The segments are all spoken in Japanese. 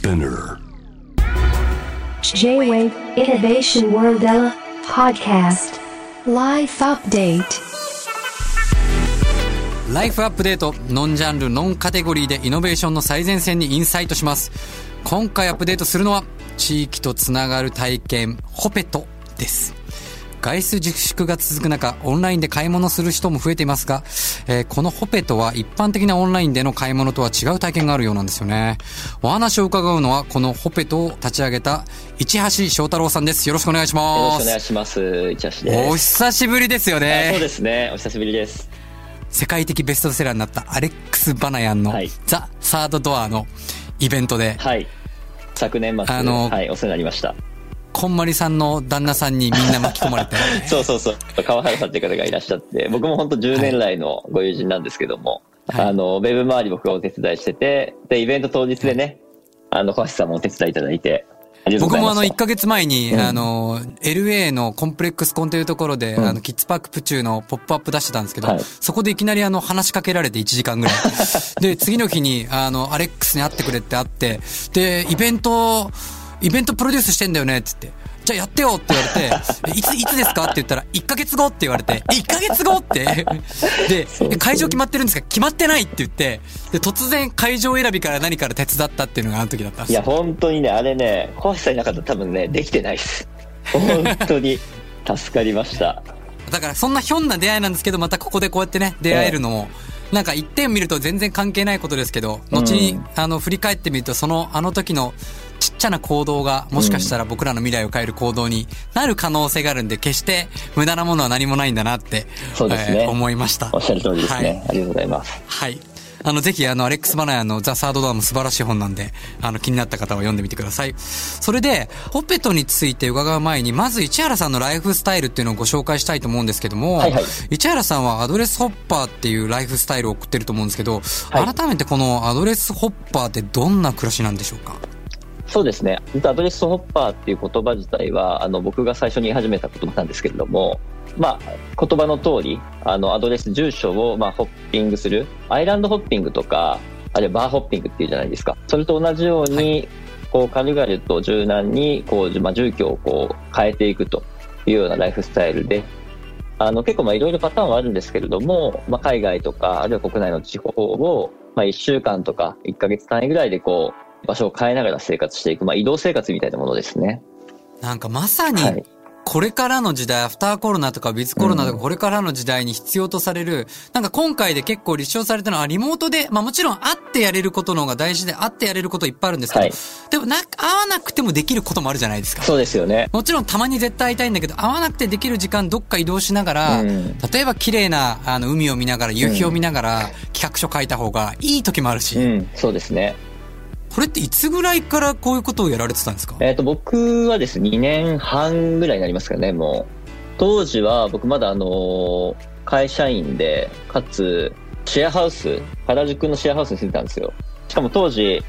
Spinner. J-Wave Innovation World Podcast Life Update ライフアップデート、ノンジャンル、ノンカテゴリーでイノベーションの最前線にインサイトします。今回アップデートするのは、地域とつながる体験、ホペトです。外出自粛が続く中、オンラインで買い物する人も増えていますが、えーこのホペトは一般的なオンラインでの買い物とは違う体験があるようなんですよね。お話を伺うのは、このホペトを立ち上げた、市橋翔太郎さんです。よろしくお願いしよろます。しくお願いします。市橋です。お久しぶりですよあね。そうですね。お久しぶりです。世界的ベストセラーになったアレックス・バナヤンのはいザ・サードドアのイベントで、はい。昨年末、あのはい、お世話になりました。こんまりさんの旦那さんにみんな巻き込まれて、そうそうそう。川原さんっていう方がいらっしゃって、僕も本当10年来のご友人なんですけども、はい。あの、ウェブ周り僕がお手伝いしてて、で、イベント当日でね、あの、川橋さんもお手伝いいただいて。僕もあの1ヶ月前に、うん。あの、LA のコンプレックスコンというところで、うん。あの、キッズパークプチューのポップアップ出してたんですけど、はい。そこでいきなりあの、話しかけられて1時間ぐらい。で、次の日に、あの、アレックスに会ってくれって会って、で、イベント、イベントプロデュースしてんだよねって言って、じゃあやってよって言われて、いつ、いつですか？って言ったら、1ヶ月後って言われて、え1ヶ月後？って。で会場決まってるんですか決まってないって言って、で、突然会場選びから何から手伝ったっていうのがあの時だったいや、本当にね、あれね、川橋さんいなかったら多分ね、できてないです。本当に助かりました。だからそんなひょんな出会いなんですけど、またここでこうやってね、出会えるのも、なんか一点見ると全然関係ないことですけど、後に、うん。あの、振り返ってみると、その、あの時のちっちゃな行動が、もしかしたら僕らの未来を変える行動になる可能性があるんで、決して無駄なものは何もないんだなって、そうですねえー思いました。おっしゃる通りですね。はいありがとうございます。はい。あの、ぜひ、あの、アレックス・バナヤンのザ・サードドアも素晴らしい本なんで、あの、気になった方は読んでみてください。それで、ホペトについて伺う前に、まず市原さんのライフスタイルっていうのをご紹介したいと思うんですけども、はいはい市原さんはアドレスホッパーっていうライフスタイルを送ってると思うんですけど、はい改めてこのアドレスホッパーってどんな暮らしなんでしょうか？そうですね。実はアドレスホッパーっていう言葉自体は、あの、僕が最初に言い始めた言葉なんですけれども、まあ、言葉の通り、あの、アドレス、住所を、まあ、ホッピングする。アイランドホッピングとか、あるいはバーホッピングっていうじゃないですか。それと同じように、こう、軽々と柔軟に、こう、まあ、住居をこう、変えていくというようなライフスタイルで、あの、結構まあ、いろいろパターンはあるんですけれども、まあ、海外とか、あるいは国内の地方を、まあ、1週間とか1ヶ月単位ぐらいでこう、場所を変えながら生活していく、まあ、移動生活みたいなものですね。なんかまさにはい、これからの時代、アフターコロナとかビズコロナとか、うんこれからの時代に必要とされる、なんか今回で結構立証されたのは、リモートで、まあもちろん会ってやれることの方が大事で、会ってやれることいっぱいあるんですけど、はいでもな、会わなくてもできることもあるじゃないですか。そうですよね。もちろんたまに絶対会いたいんだけど、会わなくてできる時間どっか移動しながら、うん例えば綺麗なあの海を見ながら、夕日を見ながら、企画書書いた方がいい時もあるし、うん、そうですね。これっていつぐらいからこういうことをやられてたんですか？えっ、と、僕はですね、2年半ぐらいになりますかね、もう。当時は僕まだあの会社員で、かつ、シェアハウス、原宿のシェアハウスに住んでたんですよ。しかも当時、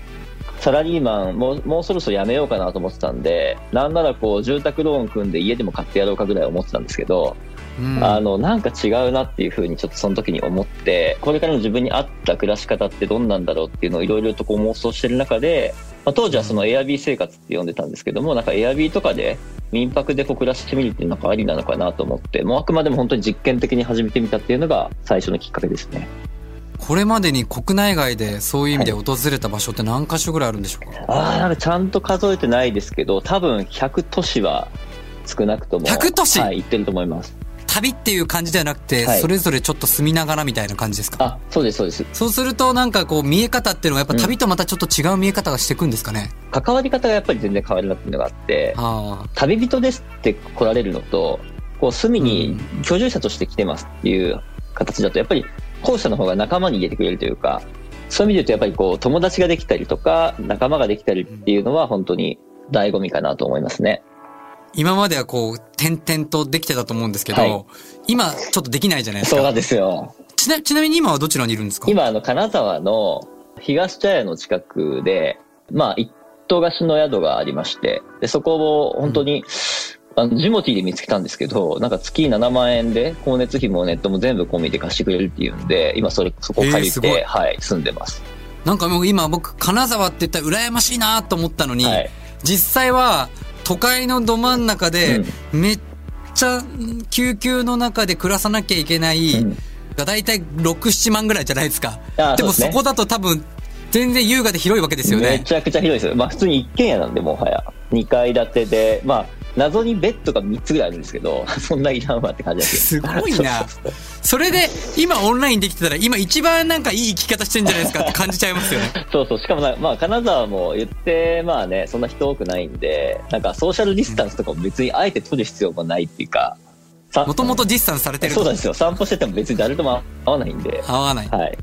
サラリーマン、もう、もうそろそろ辞めようかなと思ってたんで、なんならこう、住宅ローン組んで家でも買ってやろうかぐらい思ってたんですけど、うんあの、なんか違うなっていうふうにちょっとその時に思って、これからの自分に合った暮らし方ってどんなんだろうっていうのをいろいろとこう妄想してる中で、まあ、当時はそのエアビー生活って呼んでたんですけども、なんかエアビーとかで民泊でこう暮らしてみるっていうのがありなのかなと思って、もうあくまでも本当に実験的に始めてみたっていうのが最初のきっかけですね。これまでに国内外でそういう意味で訪れた場所って何箇所ぐらいあるんでしょうか、ああ、なんかちゃんと数えてないですけど、多分100都市は少なくとも。100都市？はい、行ってると思います。旅っていう感じではなくて、はい。それぞれちょっと住みながらみたいな感じですか？あ、そうです、そうです。そうするとなんかこう見え方っていうのがやっぱ旅とまたちょっと違う見え方がしていくんですかね、関わり方がやっぱり全然変わるなっていうのがあって、あ旅人ですって来られるのと、こう、住みに居住者として来てますっていう形だと、やっぱり後者の方が仲間に入れてくれるというか、そういう意味で言うと、やっぱりこう、友達ができたりとか、仲間ができたりっていうのは本当に醍醐味かなと思いますね。今まではこう点々とできてたと思うんですけど、はい。今ちょっとできないじゃないですか。そうなんですよ。ちなちなみに今はどちらにいるんですか？今、あの、金沢の東茶屋の近くで、まあ、一棟貸しの宿がありまして、で、そこを本当に、あの、ジモティーで見つけたんですけど、なんか月7万円で、光熱費もネットも全部込みで貸してくれるっていうんで、今それ、そこを借りて、はい、住んでます。なんかもう今僕、金沢って言ったら羨ましいなと思ったのに、はい。実際は都会のど真ん中で、めっちゃ救急の中で暮らさなきゃいけない、うんが大体6、7万ぐらいじゃないですか。でもあそこだと多分、全然優雅で広いわけですよね。めちゃくちゃ広いですよ。まあ普通に一軒家なんで、もはや。2階建てで、まあ、謎にベッドが3つぐらいあるんですけど、そんないらんわって感じですよ。すごいな。それで、今オンラインできてたら、今一番なんかいい生き方してんじゃないですかって感じちゃいますよね。そうそう。しかもな、まあ、金沢も言って、まあね、そんな人多くないんで、なんかソーシャルディスタンスとかも別にあえて取る必要もないっていうか、さもともとディスタンスされてるとそうなんですよ。散歩してても別に誰とも会わないんで。会わない。はい。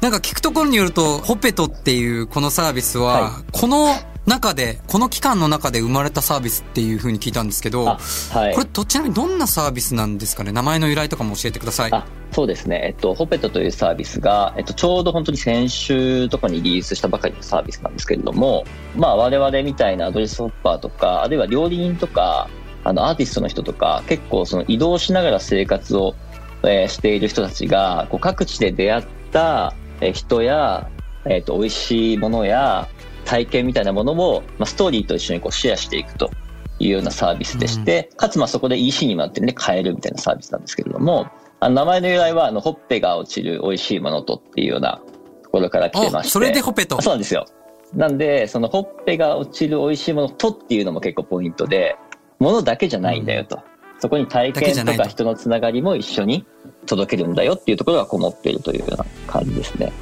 なんか聞くところによると、ホペトっていうこのサービスは、はこの中で、この期間の中で生まれたサービスっていう風に聞いたんですけど、あ、はいこれ。どちらにどんなサービスなんですかね？名前の由来とかも教えてください。あそうですね、えっと、ホペトというサービスが、えっと、ちょうど本当に先週とかにリリースしたばかりのサービスなんですけれども、まあ、我々みたいなアドレスホッパーとか、あるいは料理人とか、あの、アーティストの人とか、結構その移動しながら生活を、えーしている人たちが、こう各地で出会ったえー人や、えっと、美味しいものや体験みたいなものを、まあ、ストーリーと一緒にこうシェアしていくというようなサービスでして、かつまあそこで EC にもなってるんで買えるみたいなサービスなんですけれども、あの名前の由来は、あの、ほっぺが落ちる美味しいものとっていうようなところから来てまして。あそれでホペトあ。そうなんですよ。なんで、そのほっぺが落ちる美味しいものとっていうのも結構ポイントで、ものだけじゃないんだよと。そこに体験とか人のつながりも一緒に届けるんだよっていうところがこもっているというような感じですね。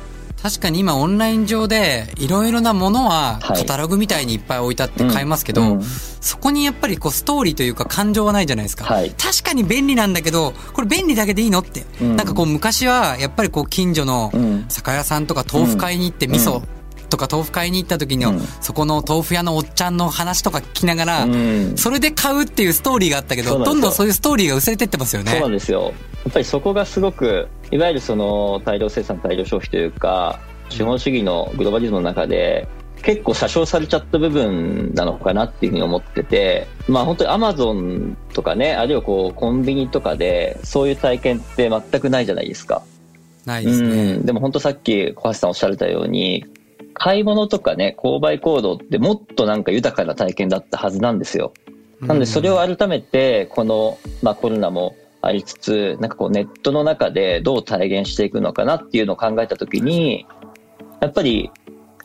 確かに今オンライン上でいろいろなものははい。カタログみたいにいっぱい置いてあって買えますけど、うん。うんそこにやっぱりこうストーリーというか感情はないじゃないですか。はい。確かに便利なんだけど、これ便利だけでいいのって。うん。なんかこう昔はやっぱりこう近所のうん。酒屋さんとか豆腐買いに行って味噌うんとか豆腐買いに行った時の、うん。そこの豆腐屋のおっちゃんの話とか聞きながら、うん。それで買うっていうストーリーがあったけど、どんどんそういうストーリーが薄れてってますよね。そうなんですよ。やっぱりそこがすごく、いわゆるその大量生産、大量消費というか、資本主義のグローバリズムの中で、結構詐称されちゃった部分なのかなっていうふうに思ってて、まあ本当にアマゾンとかね、あるいはこうコンビニとかで、そういう体験って全くないじゃないですか。ないですね。うん、でも本当さっき小橋さんおっしゃられたように、買い物とかね、購買行動ってもっとなんか豊かな体験だったはずなんですよ。なのでそれを改めてこの、まあ、コロナもありつつなんかこうネットの中でどう体現していくのかなっていうのを考えた時にやっぱり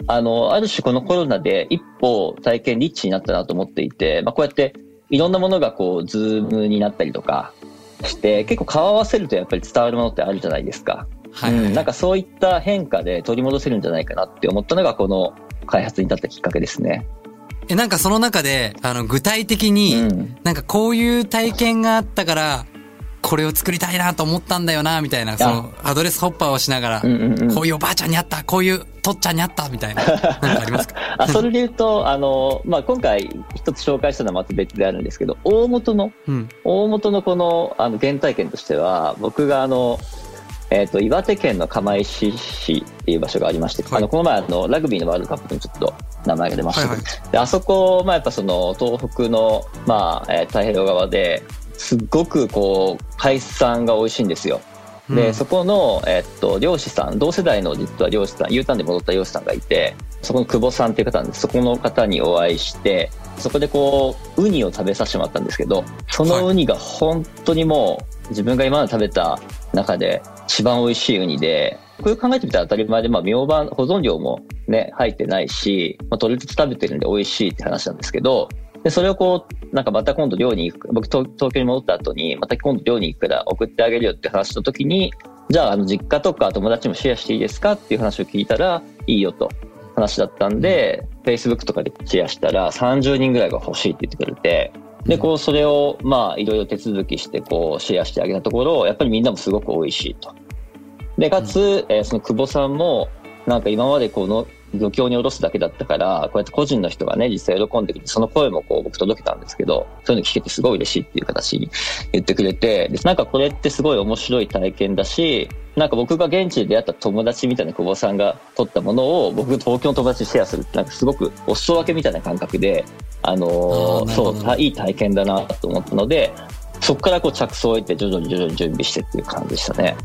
あのある種このコロナで一歩体験リッチになったなと思っていて、まあ、こうやっていろんなものがこうズームになったりとかして結構顔合わせるとやっぱり伝わるものってあるじゃないですか。はいうん、なんかそういった変化で取り戻せるんじゃないかなって思ったのがこの開発に至ったきっかけですね。え、なんかその中で、あの、具体的に、うんなんかこういう体験があったから、これを作りたいなと思ったんだよな、みたいな、その、アドレスホッパーをしながら、こういうおばあちゃんに会った、こういうとっちゃんに会った、みたいな、なんかありますか？あそれで言うと、あの、まあ、今回一つ紹介したのはまた別であるんですけど、大元の、うん。大元のこの、あの、原体験としては、僕があの、えっ、と、岩手県の釜石市っていう場所がありまして、はい。あの、この前あの、ラグビーのワールドカップにちょっと名前が出ました。はいはであそこ、まあ、やっぱその、東北の、まあ、えー太平洋側で、すっごくこう、海産が美味しいんですよ。で、うんそこの、えっと、漁師さん、同世代の実は漁師さん、U ターンで戻った漁師さんがいて、そこの久保さんっていう方なんです。そこの方にお会いして、そこでこう、ウニを食べさせてもらったんですけど、そのウニが本当にもう、自分が今まで食べた中で一番美味しいウニで、これ考えてみたら当たり前で、まあ、明晩、保存料もね、入ってないし、まあ、取りつつ食べてるんで美味しいって話なんですけど、で、それをこう、なんかまた今度寮に行く、僕東東京に戻った後に、また今度寮に行くから送ってあげるよって話した時に、じゃあ、あの、実家とか友達もシェアしていいですかっていう話を聞いたら、いいよと話だったんで、Facebook とかでシェアしたら30人ぐらいが欲しいって言ってくれて、で、こう、それを、まあ、いろいろ手続きして、こう、シェアしてあげたところ、やっぱりみんなもすごく美味しいと。で、かつ、えーその久保さんも、なんか今までこの漁協に下ろすだけだったから、こうやって個人の人がね、実際喜んでくれて、その声もこう僕届けたんですけど、そういうの聞けてすごい嬉しいっていう形に言ってくれて、でなんかこれってすごい面白い体験だし、なんか僕が現地で出会った友達みたいな久保さんが撮ったものを僕が東京の友達にシェアするってなんかすごくお裾分けみたいな感覚で、あのーそう、たいい体験だなと思ったので、そこからこう着想を得て徐々に徐々に準備してっていう感じでしたね。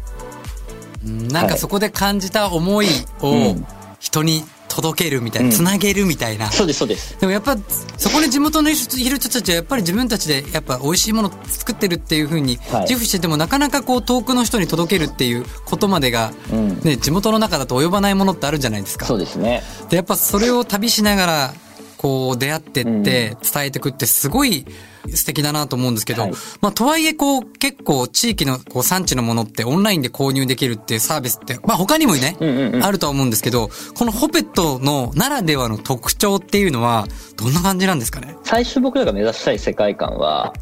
うんなんかそこで感じた思いをうん人に届けるみたいな、うんつなげるみたいな。そうです、そうです。でもやっぱ、そこに地元のいる人たちはやっぱり自分たちでやっぱ美味しいもの作ってるっていう風にはい自負しててもなかなかこう遠くの人に届けるっていうことまでが、うん。ね、地元の中だと及ばないものってあるじゃないですか。そうですね。で、やっぱそれを旅しながら、こう出会ってって伝えてくってすごい素敵だなと思うんですけど、はいまあとはいえこう結構地域のこう産地のものってオンラインで購入できるっていうサービスって、まあ他にもね、うんうんうんあるとは思うんですけど、このホペットのならではの特徴っていうのはどんな感じなんですかね？最初僕らが目指したい世界観は、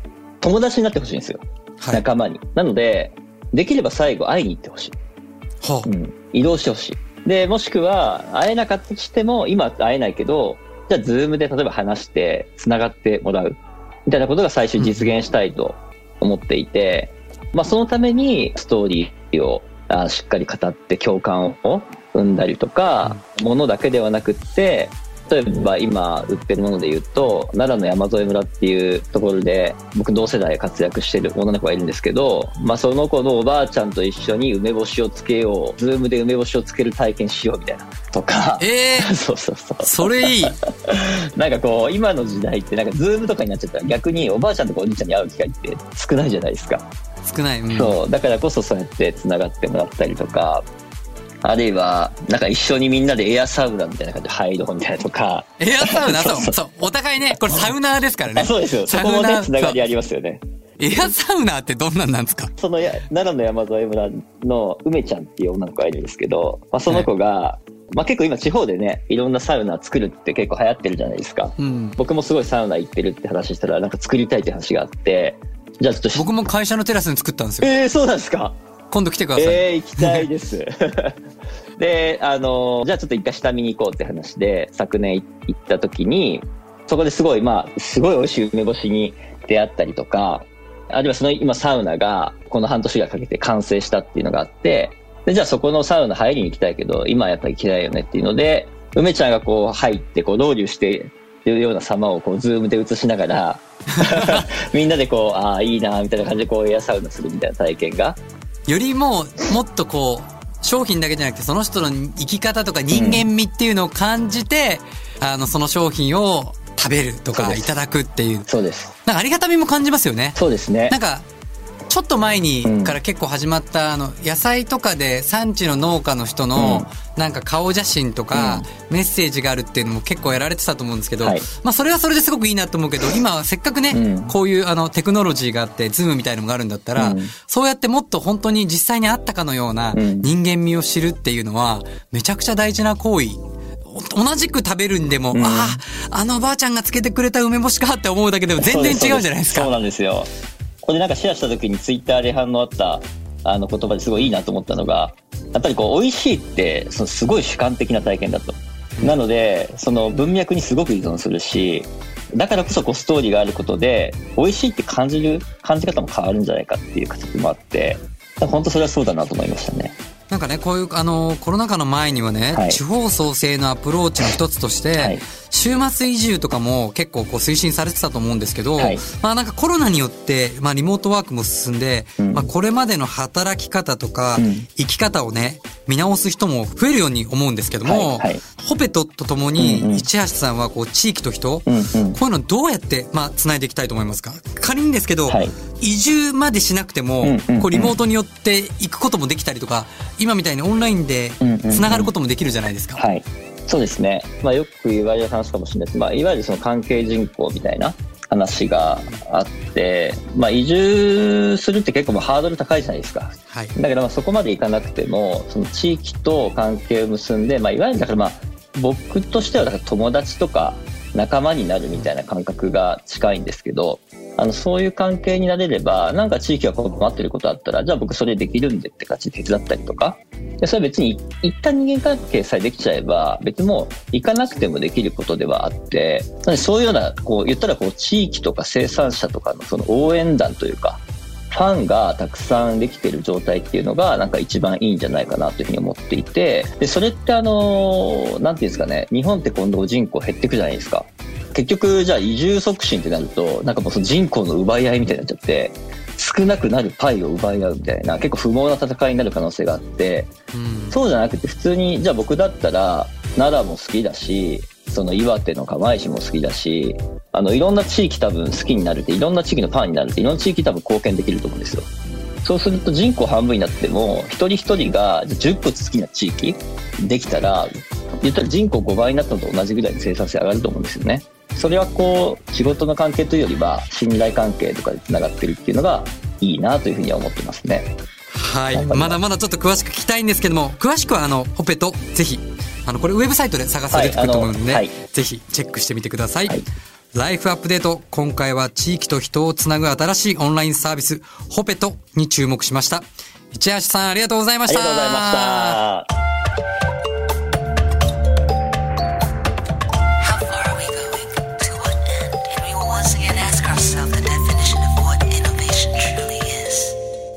友達になってほしいんですよ。はい。仲間に。なので、できれば最後会いに行ってほしい。はあうん。移動してほしい。で、もしくは、会えなかったとしても、今会えないけど、じゃあ、ズームで例えば話して、繋がってもらう。みたいなことが最終実現したいと思っていて、まあ、そのために、ストーリーをあしっかり語って共感を生んだりとか、ものだけではなくって、例えば今売ってるもので言うと、奈良の山添村っていうところで、僕同世代活躍してる女の子がいるんですけど、まあその子のおばあちゃんと一緒に梅干しをつけよう、ズームで梅干しをつける体験しようみたいな。とか、ええ そうそうそう。それいい。なんかこう、今の時代ってなんかズームとかになっちゃったら逆におばあちゃんとかおじいちゃんに会う機会って少ないじゃないですか。少ない。うん、そう。だからこそそうやって繋がってもらったりとか、あるいは、なんか一緒にみんなでエアサウナみたいな感じで入ろうみたいなとか。エアサウナ、そう、そう。お互いね、これサウナーですからね。あそうですよ。そこもね、繋がりありますよね。エアサウナーってどんなんなんですか？そのや奈良の山添村の梅ちゃんっていう女の子がいるんですけど、まあ、その子が、まあ、結構今地方でね、いろんなサウナ作るって結構流行ってるじゃないですか。うん。僕もすごいサウナ行ってるって話したら、なんか作りたいって話があって、じゃあちょっとし僕も会社のテラスに作ったんですよ。えー、そうなんですか今度来てください。えー、行きたいです。で、あの、じゃあちょっと一回下見に行こうって話で、昨年行った時に、そこですごい、まあ、すごい美味しい梅干しに出会ったりとか、あるいはその今サウナがこの半年がかけて完成したっていうのがあって、で、じゃあそこのサウナ入りに行きたいけど、今はやっぱり行きないよねっていうので、梅ちゃんがこう入って、こう、ロウリュしてるような様をこう、ズームで映しながら、みんなでこう、ああ、いいな、みたいな感じでこう、エアサウナするみたいな体験がよりも、もっとこう、商品だけじゃなくて、その人の生き方とか人間味っていうのを感じて、あの、その商品を食べるとか、いただくっていう。そうです。なんかありがたみも感じますよね。そうですねな。んか、ちょっと前にうん。から結構始まった、あの、野菜とかで産地の農家の人の、なんか顔写真とか、メッセージがあるっていうのも結構やられてたと思うんですけど、はい。まあそれはそれですごくいいなと思うけど、今はせっかくね、うん。こういうあのテクノロジーがあって、ズームみたいなのがあるんだったら、うん。そうやってもっと本当に実際にあったかのようなうん。人間味を知るっていうのは、めちゃくちゃ大事な行為。お同じく食べるんでも、うん。ああ、あのおばあちゃんがつけてくれた梅干しかって思うだけでも全然違うじゃないですか。そうなんですよ。これなんかシェアした時にツイッターで反応あったあの言葉ですごいいいなと思ったのが、やっぱりこう美味しいってそのすごい主観的な体験だと。なので、その文脈にすごく依存するし、だからこそこうストーリーがあることで、美味しいって感じる、感じ方も変わるんじゃないかっていう形もあって、本当それはそうだなと思いましたね。なんかね、こういう、あの、コロナ禍の前にはね、はい地方創生のアプローチの一つとして、はい週末移住とかも結構こう推進されてたと思うんですけど、はい。まあなんかコロナによって、まあリモートワークも進んで、うん。まあこれまでの働き方とか、うん。生き方をね、見直す人も増えるように思うんですけども、はいはい。ホペトとともうんに、うん。市橋さんはこう地域と人、うんうん。こういうのどうやって、まあ、繋いでいきたいと思いますか？仮にですけど、はい。移住までしなくても、こうリモートによって行くこともできたりとか、今みたいにオンラインで繋がることもできるじゃないですか。はい。そうですね。まあよく言われる話かもしれないです。まあいわゆるその関係人口みたいな話があって、まあ移住するって結構もうハードル高いじゃないですか。はい。だからまあそこまでいかなくても、その地域と関係を結んで、まあいわゆるだからまあ僕としてはだから友達とか仲間になるみたいな感覚が近いんですけど、あの、そういう関係になれれば、なんか地域が困ってることあったら、じゃあ僕それできるんでって感じで手伝ったりとか、でそれは別に一旦人間関係さえできちゃえば、別にもう行かなくてもできることではあって、なのでそういうような、こう言ったらこう地域とか生産者とかのその応援団というか、ファンがたくさんできてる状態っていうのがなんか一番いいんじゃないかなというふうに思っていて、で、それってあの、なんていうんですかね、日本って今度人口減っていくじゃないですか。結局じゃあ移住促進ってなると、なんかもうその人口の奪い合いみたいになっちゃって、少なくなるパイを奪い合うみたいな結構不毛な戦いになる可能性があって、うん。そうじゃなくて普通に、じゃあ僕だったら、奈良も好きだし、その岩手の釜石も好きだし、あの、いろんな地域多分好きになるって、いろんな地域のファンになるって、いろんな地域多分貢献できると思うんですよ。そうすると人口半分になっても、一人一人が10個好きな地域できたら、言ったら人口5倍になったのと同じぐらいの生産性上がると思うんですよね。それはこう、仕事の関係というよりは、信頼関係とかで繋がってるっていうのがいいなというふうには思ってますね。はい。まだまだちょっと詳しく聞きたいんですけども、詳しくはあの、ホペとぜひ、あの、これウェブサイトで探されてくると思うんで、はい、ぜひチェックしてみてください。はいライフアップデート、今回は地域と人をつなぐ新しいオンラインサービス、ホペトに注目しました。市橋さん、ありがとうございました。ありがとうございました。